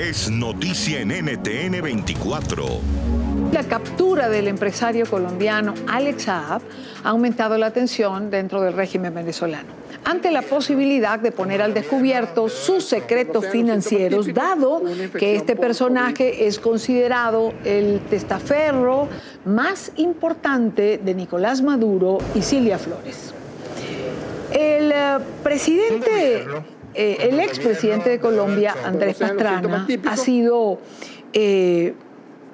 es noticia en NTN 24. La captura del empresario colombiano Alex Saab ha aumentado la tensión dentro del régimen venezolano ante la posibilidad de poner al descubierto sus secretos financieros, dado que este personaje es considerado el testaferro más importante de Nicolás Maduro y Silvia Flores. El eh, presidente, eh, el expresidente de Colombia, Andrés Pastrana, ha sido eh,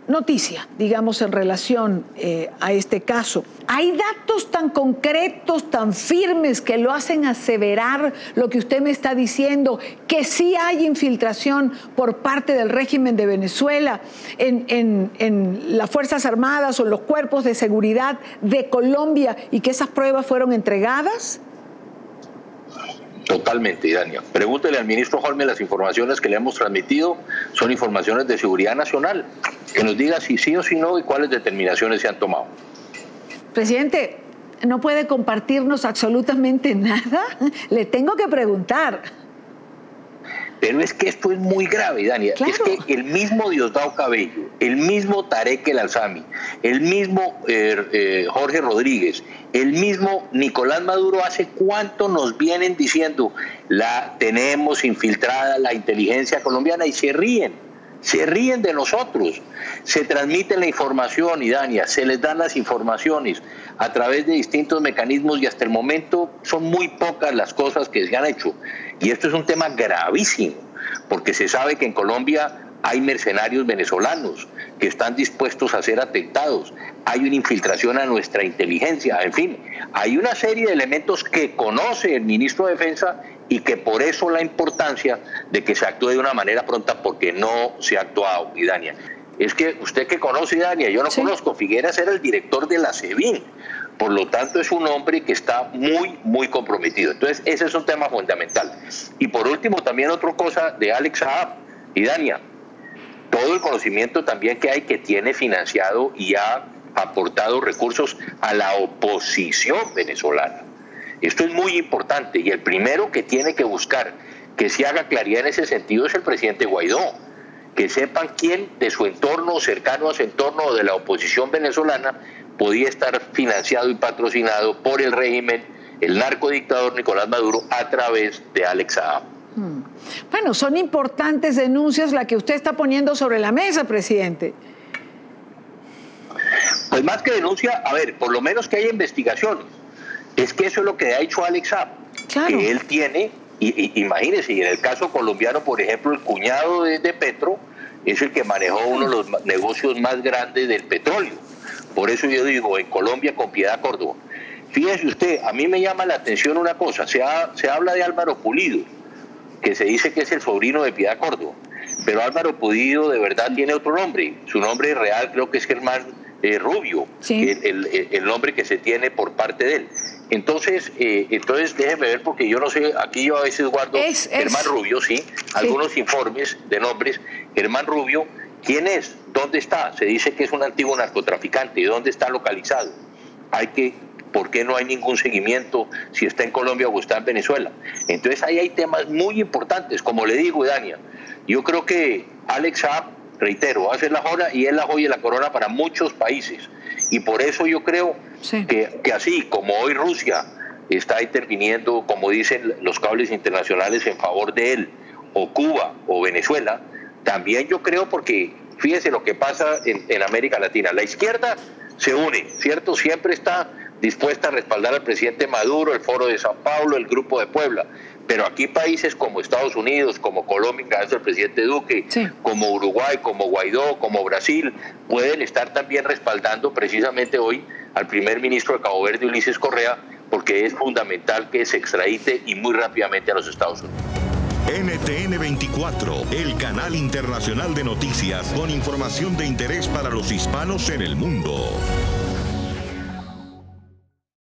noticia, digamos, en relación eh, a este caso. ¿Hay datos tan concretos, tan firmes, que lo hacen aseverar lo que usted me está diciendo, que sí hay infiltración por parte del régimen de Venezuela en, en las Fuerzas Armadas o los cuerpos de seguridad de Colombia y que esas pruebas fueron entregadas? Totalmente, Dania. Pregúntele al ministro Holmes las informaciones que le hemos transmitido son informaciones de seguridad nacional. Que nos diga si sí o si no y cuáles determinaciones se han tomado. Presidente, ¿no puede compartirnos absolutamente nada? Le tengo que preguntar. Pero es que esto es muy grave, Dania. Es que el mismo Diosdado Cabello, el mismo Tarek El Alzami, el mismo eh, eh, Jorge Rodríguez, el mismo Nicolás Maduro, hace cuánto nos vienen diciendo, la tenemos infiltrada la inteligencia colombiana y se ríen se ríen de nosotros, se transmite la información y Dania, se les dan las informaciones a través de distintos mecanismos y hasta el momento son muy pocas las cosas que se han hecho. Y esto es un tema gravísimo, porque se sabe que en Colombia hay mercenarios venezolanos que están dispuestos a ser atentados, hay una infiltración a nuestra inteligencia, en fin, hay una serie de elementos que conoce el ministro de Defensa y que por eso la importancia de que se actúe de una manera pronta porque no se ha actuado, y Dania. Es que usted que conoce, Dania, yo no conozco, Figueras era el director de la SEBIN, por lo tanto es un hombre que está muy, muy comprometido. Entonces, ese es un tema fundamental. Y por último, también otra cosa de Alex Saab y Dania, todo el conocimiento también que hay que tiene financiado y ha aportado recursos a la oposición venezolana. Esto es muy importante y el primero que tiene que buscar que se haga claridad en ese sentido es el presidente Guaidó. Que sepan quién de su entorno, cercano a su entorno o de la oposición venezolana, podía estar financiado y patrocinado por el régimen, el narcodictador Nicolás Maduro, a través de Alex Saab. Bueno, son importantes denuncias las que usted está poniendo sobre la mesa, presidente. Pues más que denuncia, a ver, por lo menos que haya investigaciones es que eso es lo que ha hecho Alex Saab, que él tiene, y, imagínese, y en el caso colombiano, por ejemplo, el cuñado de, Petro es el que manejó uno de los negocios más grandes del petróleo. Por eso yo digo, en Colombia con Piedad Córdoba. Fíjese usted, a mí me llama la atención una cosa, se, se habla de Álvaro Pulido, que se dice que es el sobrino de Piedad Córdoba, pero Álvaro Pulido de verdad tiene otro nombre, su nombre real creo que es Germán eh, Rubio, el, el, nombre que se tiene por parte de él. Entonces, eh, entonces déjeme ver porque yo no sé, aquí yo a veces guardo Germán Rubio, ¿sí? Algunos informes de nombres. Germán Rubio, ¿quién es? ¿Dónde está? Se dice que es un antiguo narcotraficante. ¿Dónde está localizado? Hay que, ¿por qué no hay ningún seguimiento si está en Colombia o está en Venezuela? Entonces ahí hay temas muy importantes, como le digo, Dania. Yo creo que Alex Saab, reitero, hace la joya y es la joya y la corona para muchos países. Y por eso yo creo que, que así como hoy Rusia está interviniendo, como dicen los cables internacionales, en favor de él, o Cuba o Venezuela, también yo creo porque fíjese lo que pasa en, en, América Latina. La izquierda se une, ¿cierto? Siempre está dispuesta a respaldar al presidente Maduro, el Foro de Sao Paulo, el Grupo de Puebla. Pero aquí países como Estados Unidos, como Colombia, en caso del presidente Duque, como Uruguay, como Guaidó, como Brasil, pueden estar también respaldando precisamente hoy al primer ministro de Cabo Verde, Ulises Correa, porque es fundamental que se extradite y muy rápidamente a los Estados Unidos. NTN 24, el canal internacional de noticias con información de interés para los hispanos en el mundo.